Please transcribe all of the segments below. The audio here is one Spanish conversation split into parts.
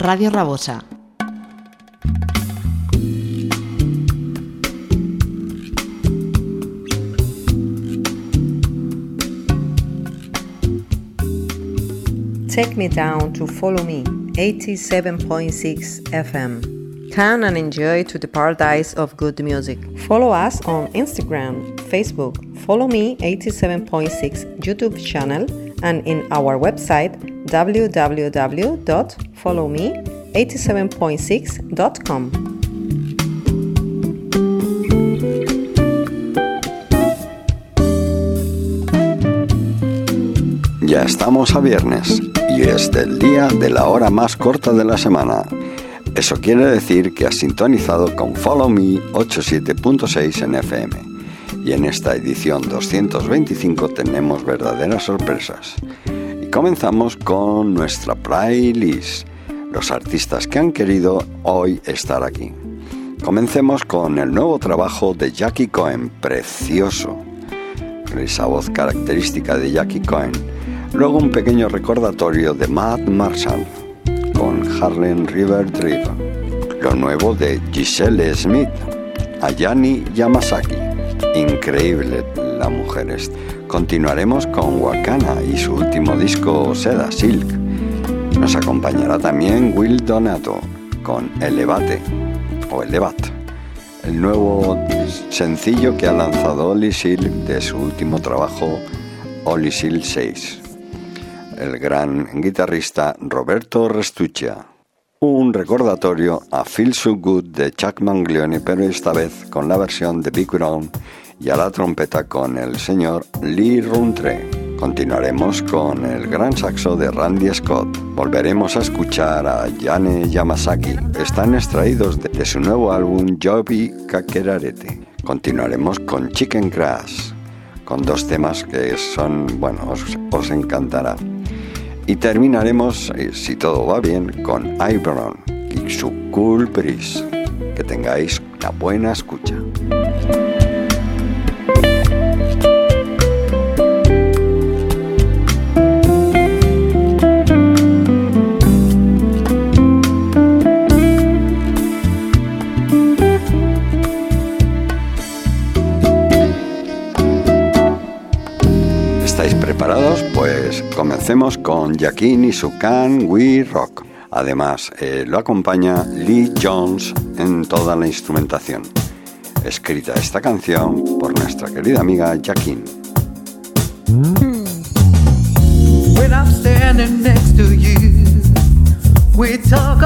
Radio Rabosa. Take me down to follow me, 87.6 FM. Come and enjoy to the paradise of good music. Follow us on Instagram, Facebook, follow me 87.6 YouTube channel and in our website www.followme87.6.com. Ya estamos a viernes y es el día de la hora más corta de la semana. Eso quiere decir que has sintonizado con Follow Me 87.6 en FM. Y en esta edición 225 tenemos verdaderas sorpresas. Comenzamos con nuestra playlist, los artistas que han querido hoy estar aquí. Comencemos con el nuevo trabajo de Jackie Cohen, precioso. Esa voz característica de Jackie Cohen Luego un pequeño recordatorio de Matt Marshall con Harlem River Drive. Lo nuevo de Giselle Smith, Ayani Yamasaki. Increíble la mujer esta. Continuaremos con Wakana y su último disco Seda Silk. Nos acompañará también Will Donato con Elevate o Elevate, el nuevo sencillo que ha lanzado Oli Silk de su último trabajo Oli Silk 6 el gran guitarrista Roberto Restuccia. Un recordatorio a Feel So Good de Chuck Manglione, pero esta vez con la versión de Big Brown y a la trompeta con el señor Lee Runtre. Continuaremos con el gran saxo de Randy Scott. Volveremos a escuchar a Yane Yamasaki. Están extraídos de, su nuevo álbum Joby Kakerarete. Continuaremos con Chicken Grass, con dos temas que son, bueno, os, encantará. Y terminaremos, eh, si todo va bien, con Ibron Cool Breeze. Que tengáis una buena escucha. Comencemos con Jaquín y su Can We Rock. Además, eh, lo acompaña Lee Jones en toda la instrumentación. Escrita esta canción por nuestra querida amiga talk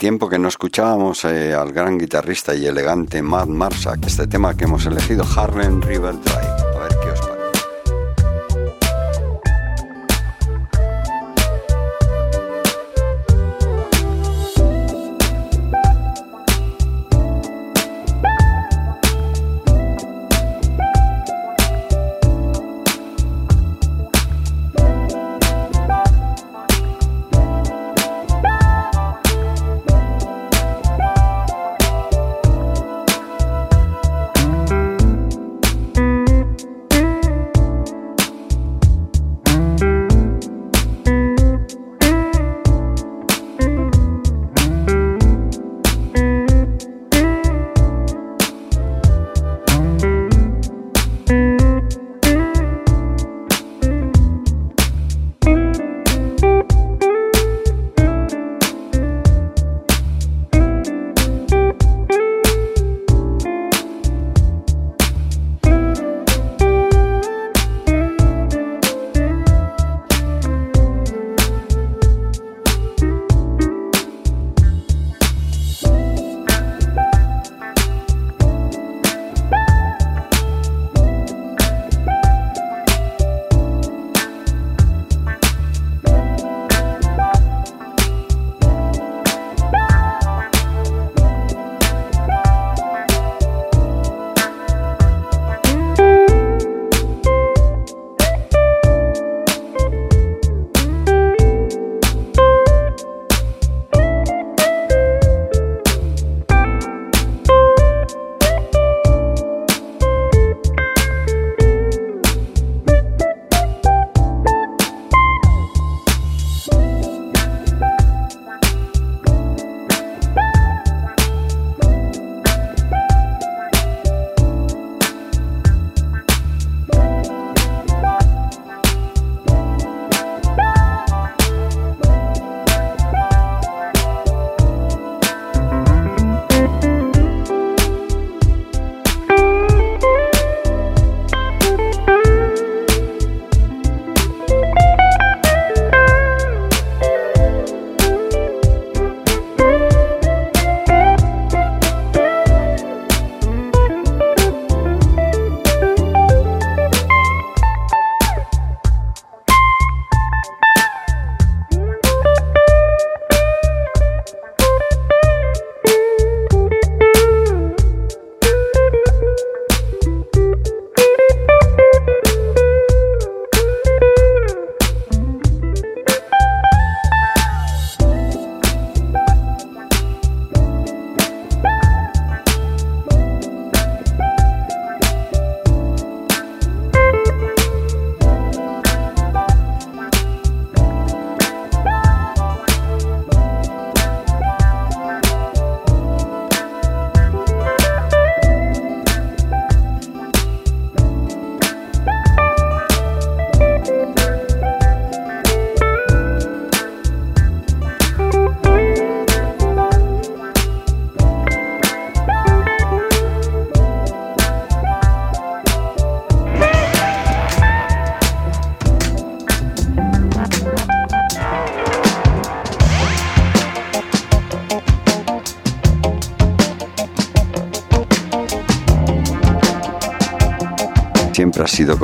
tiempo que no escuchábamos eh, al gran guitarrista y elegante Matt Marsack, este tema que hemos elegido, Harlem River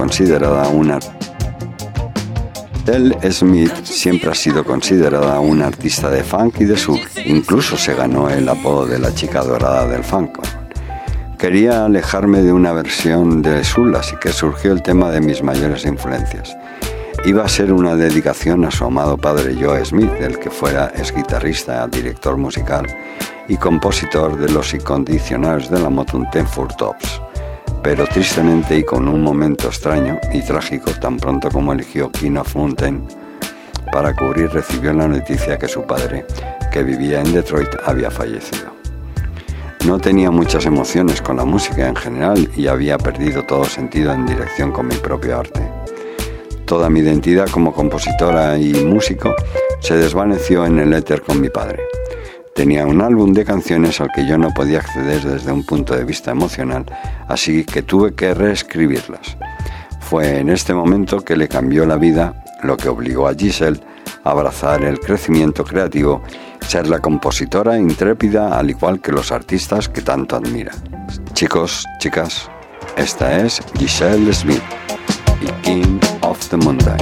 considerada una El Smith siempre ha sido considerada una artista de funk y de soul. Incluso se ganó el apodo de la chica dorada del funk. Quería alejarme de una versión de soul, así que surgió el tema de mis mayores influencias. Iba a ser una dedicación a su amado padre Joe Smith, del que fuera ex guitarrista, director musical y compositor de los incondicionales de la Motown Ten Four Tops pero tristemente y con un momento extraño y trágico, tan pronto como eligió King of Mountain para cubrir, recibió la noticia que su padre, que vivía en Detroit, había fallecido. No tenía muchas emociones con la música en general y había perdido todo sentido en dirección con mi propio arte. Toda mi identidad como compositora y músico se desvaneció en el éter con mi padre. Tenía un álbum de canciones al que yo no podía acceder desde un punto de vista emocional, así que tuve que reescribirlas. Fue en este momento que le cambió la vida, lo que obligó a Giselle abrazar el crecimiento creativo, ser la compositora intrépida al igual que los artistas que tanto admira. Chicos, chicas, esta es Giselle Smith y King of the Mountain,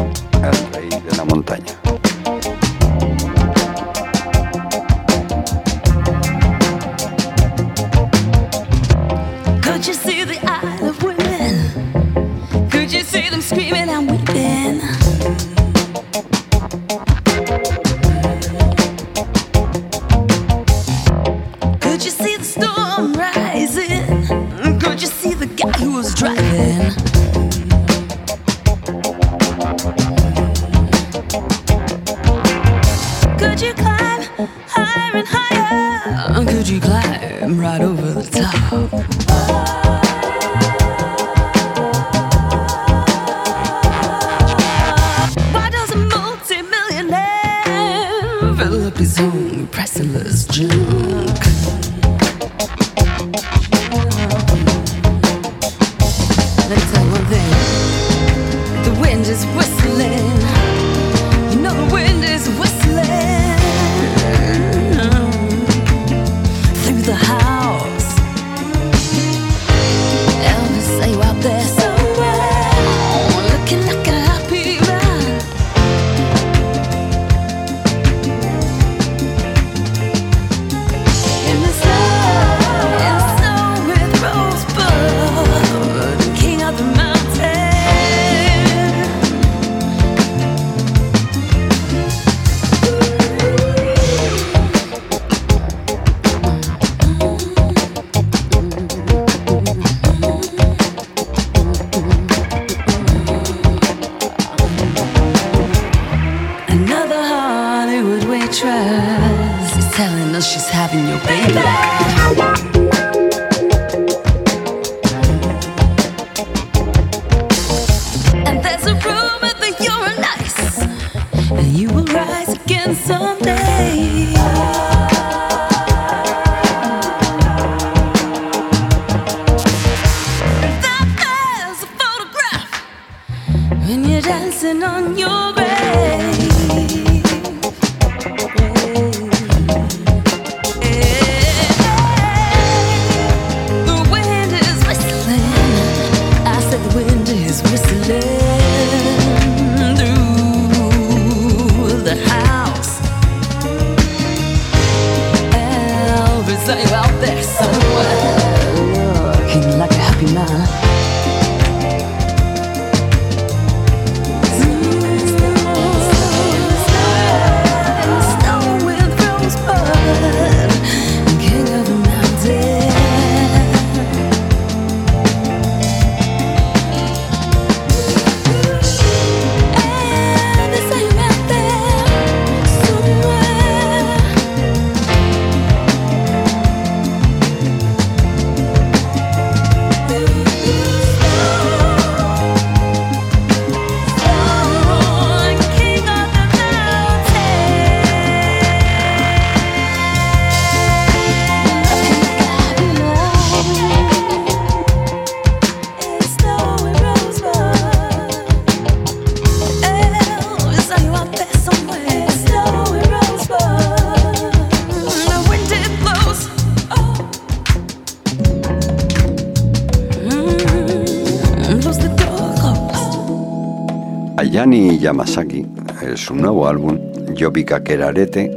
Yamasaki, su nuevo álbum, Yobika Kerarete,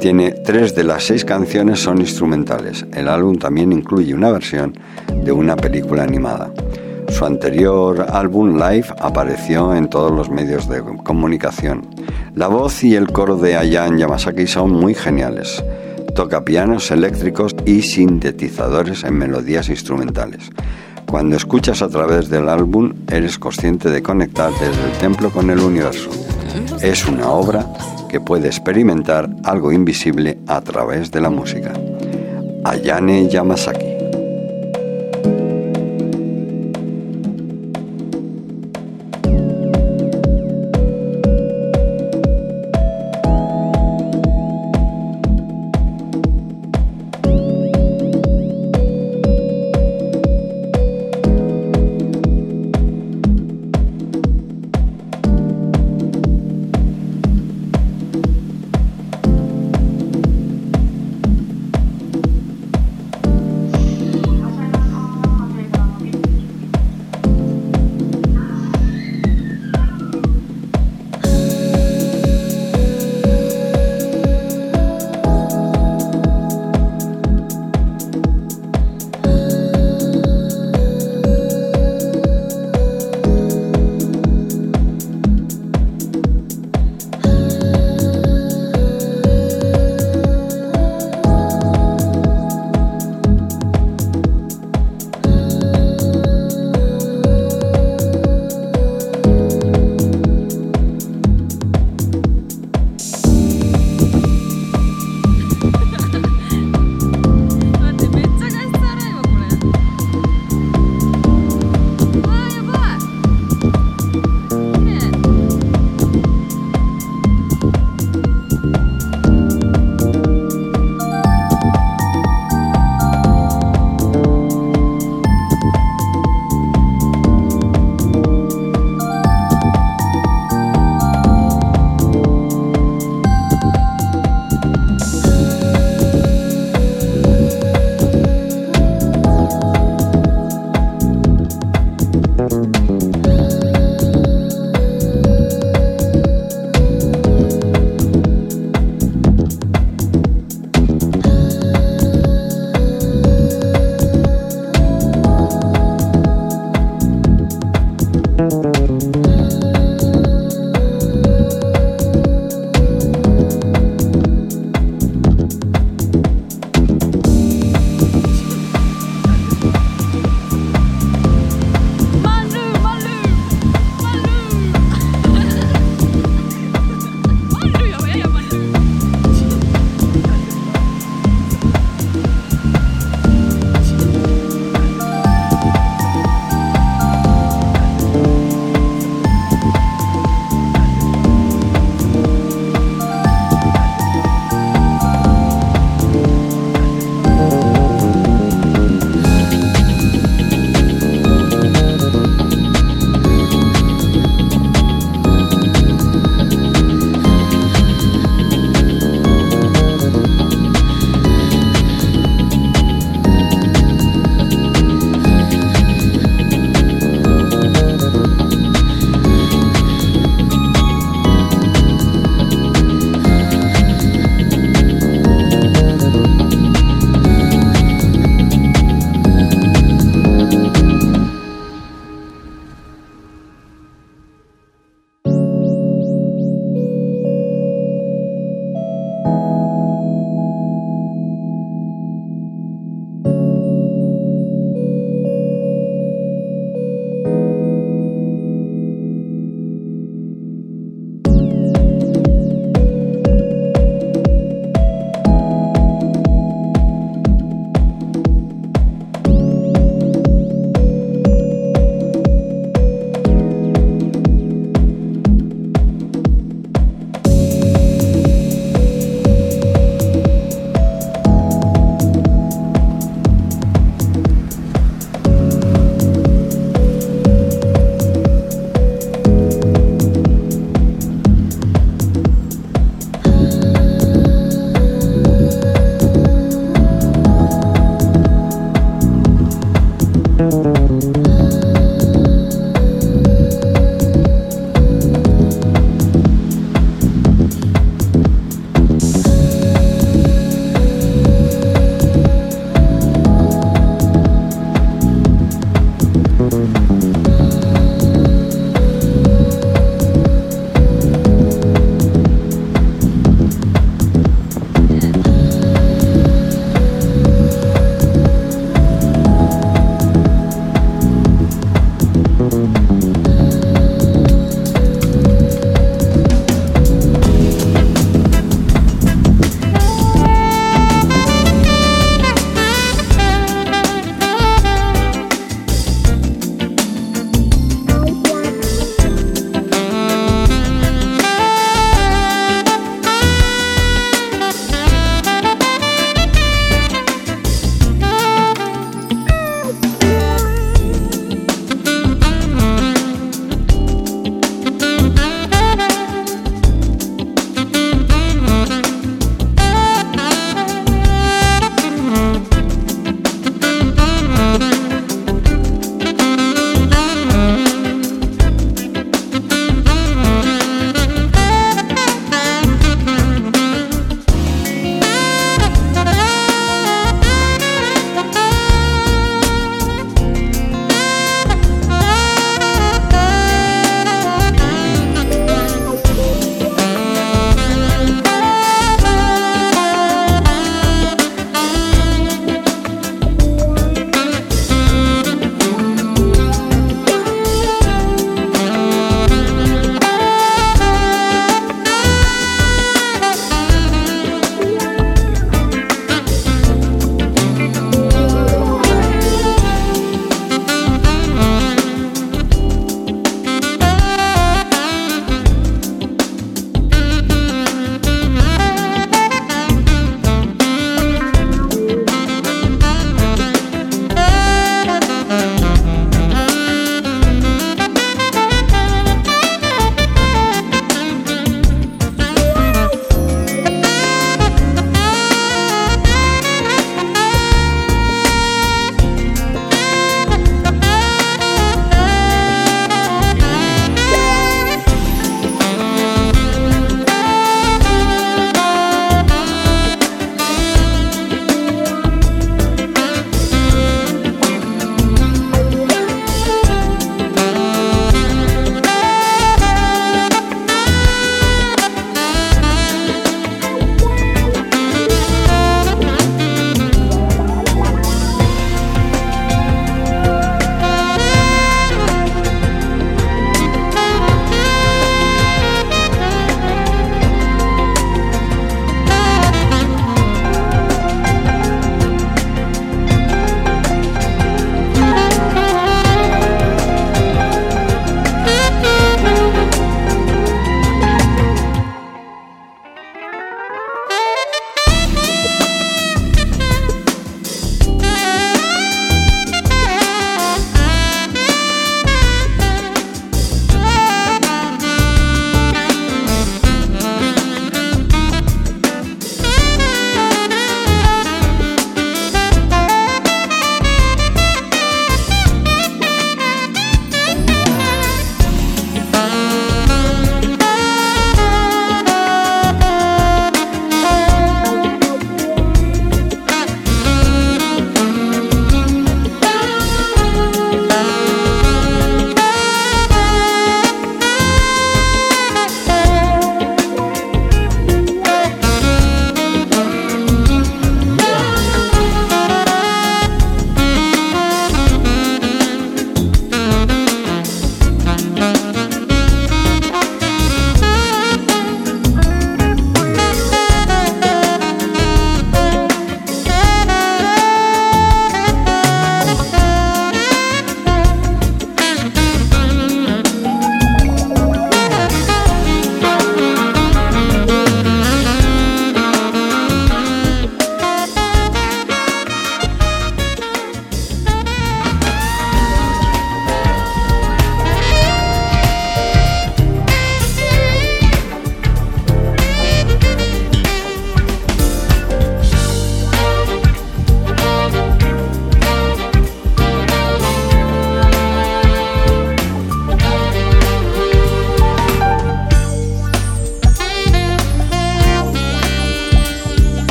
tiene tres de las seis canciones son instrumentales. El álbum también incluye una versión de una película animada. Su anterior álbum Live apareció en todos los medios de comunicación. La voz y el coro de Ayan Yamasaki son muy geniales. Toca pianos eléctricos y sintetizadores en melodías instrumentales. Cuando escuchas a través del álbum, eres consciente de conectar desde el templo con el universo. Es una obra que puede experimentar algo invisible a través de la música. Ayane Yamasaki.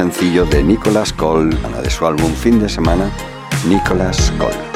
Sencillo de Nicolas Cole, de su álbum Fin de Semana, Nicolas Cole.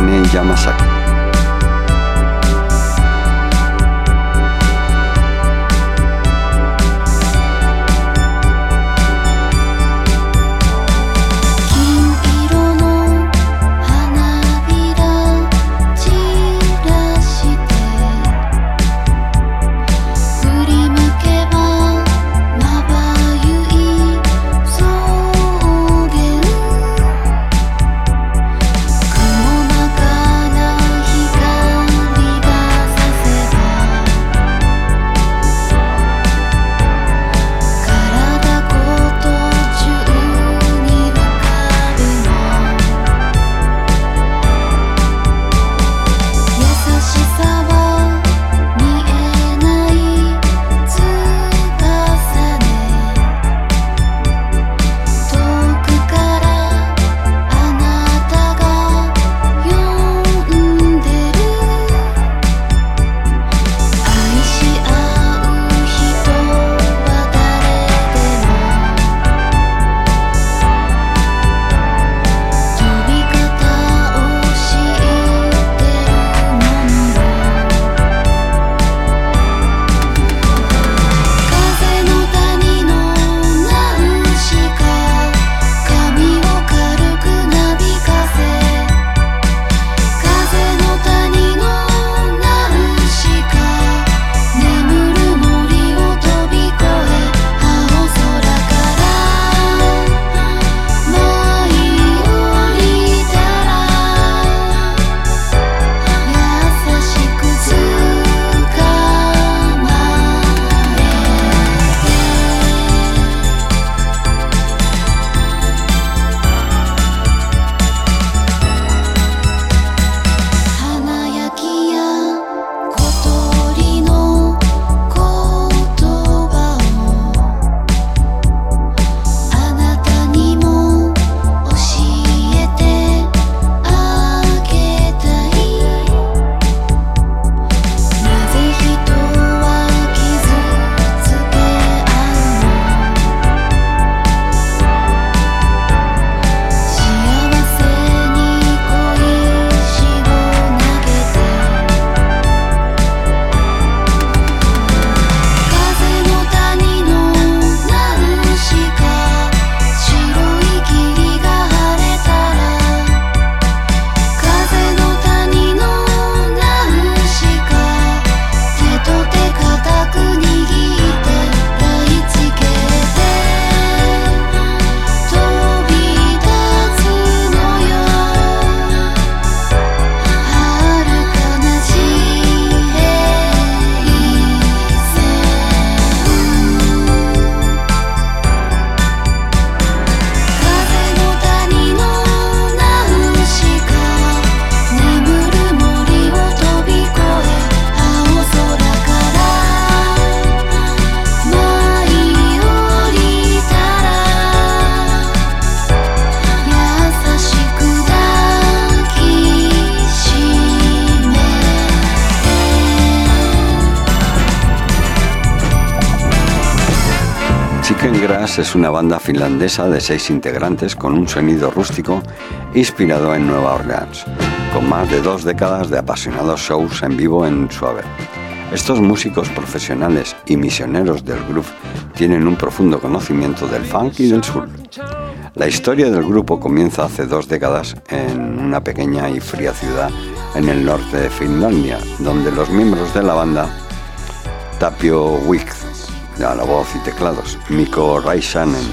Anne Yamazaki. Es una banda finlandesa de seis integrantes con un sonido rústico inspirado en Nueva Orleans, con más de dos décadas de apasionados shows en vivo en su haber. Estos músicos profesionales y misioneros del groove tienen un profundo conocimiento del funk y del soul. La historia del grupo comienza hace dos décadas en una pequeña y fría ciudad en el norte de Finlandia, donde los miembros de la banda Tapio Wick a la voz y teclados, Mikko Raishanen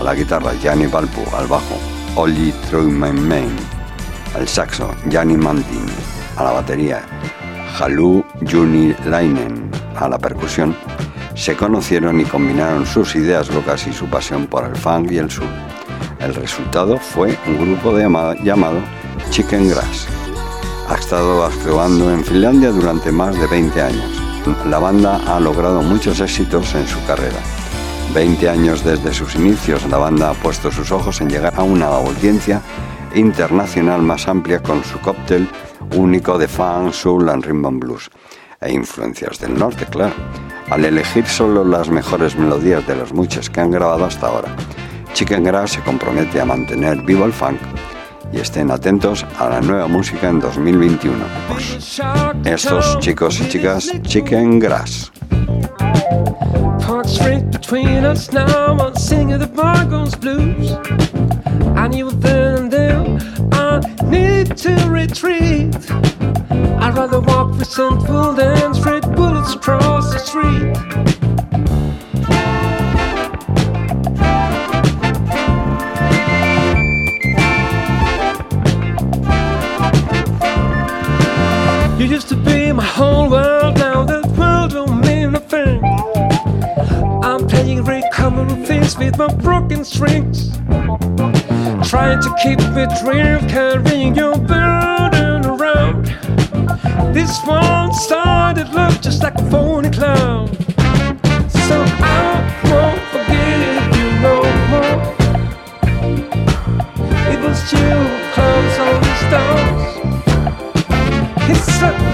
a la guitarra, Jani Valpu al bajo, Olli Truimen al saxo, Jani Mantin a la batería, Halu Juni Lainen a la percusión, se conocieron y combinaron sus ideas locas y su pasión por el funk y el soul. El resultado fue un grupo llamado Chicken Grass. Ha estado actuando en Finlandia durante más de 20 años la banda ha logrado muchos éxitos en su carrera. 20 años desde sus inicios, la banda ha puesto sus ojos en llegar a una audiencia internacional más amplia con su cóctel único de funk, soul and rhythm blues e influencias del norte, claro, al elegir solo las mejores melodías de las muchas que han grabado hasta ahora. Chicken Grass se compromete a mantener vivo el funk y estén atentos a la nueva música en 2021. Pues, estos chicos y chicas Chicken Grass. I'd rather walk resentful than straight bullets across the street. My whole world, now that world don't mean a thing. I'm playing very common things with my broken strings. Trying to keep it real, carrying your burden around. This one started look just like a phony clown. So I won't forgive you no more. It was you who closed all these doors. It's an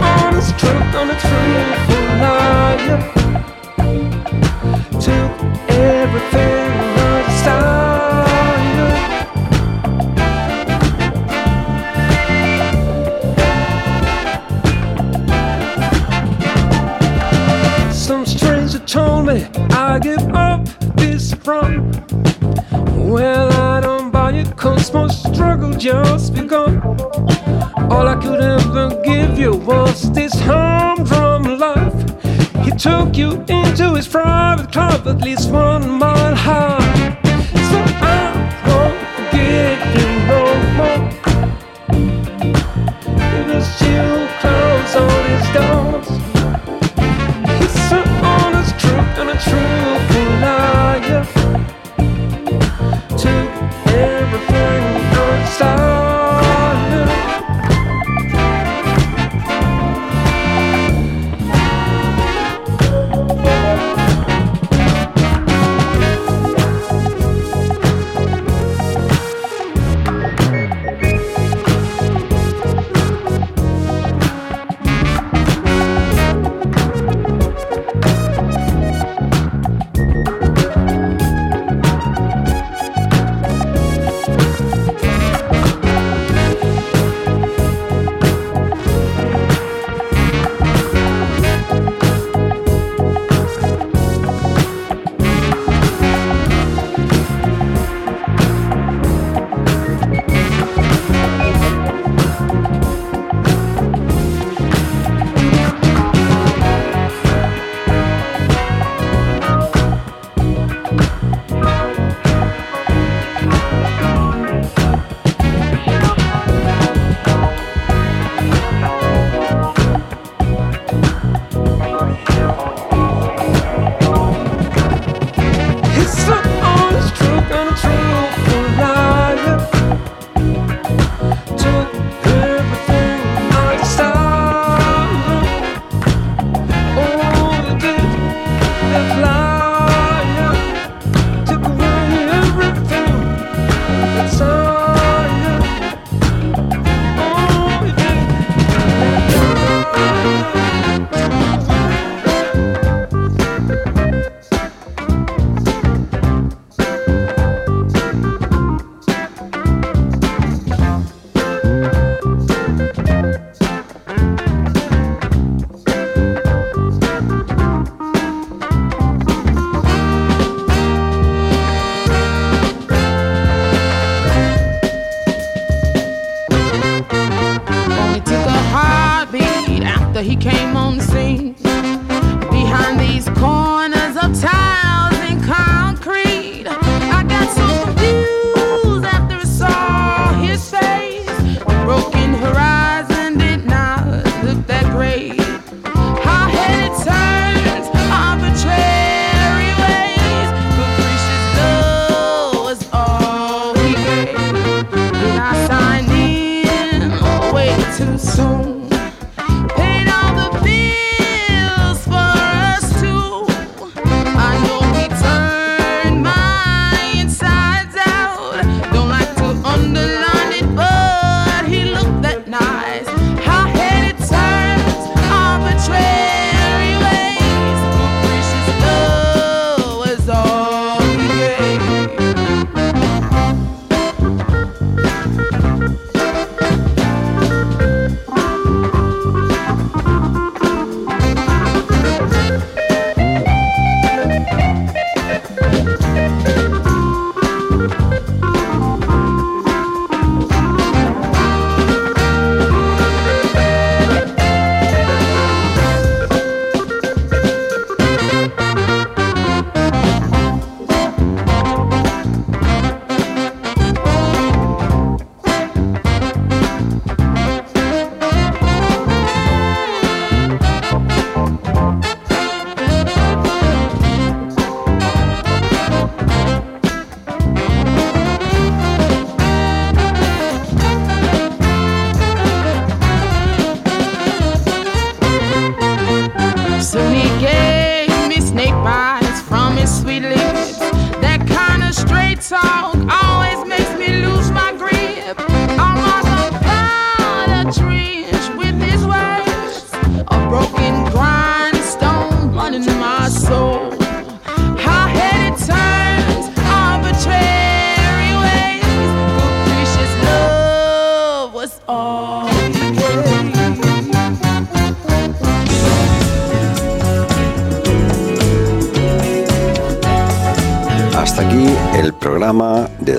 my struggle just begun. All I could ever give you was this humdrum life. He took you into his private club, at least one mile high.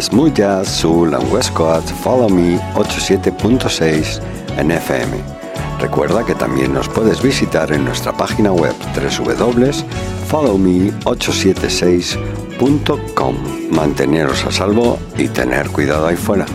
Smooth Jazz Soul and West Coast Follow Me 87.6 en FM. Recuerda que también nos puedes visitar en nuestra página web www.followme876.com. Manteneros a salvo y tener cuidado ahí fuera.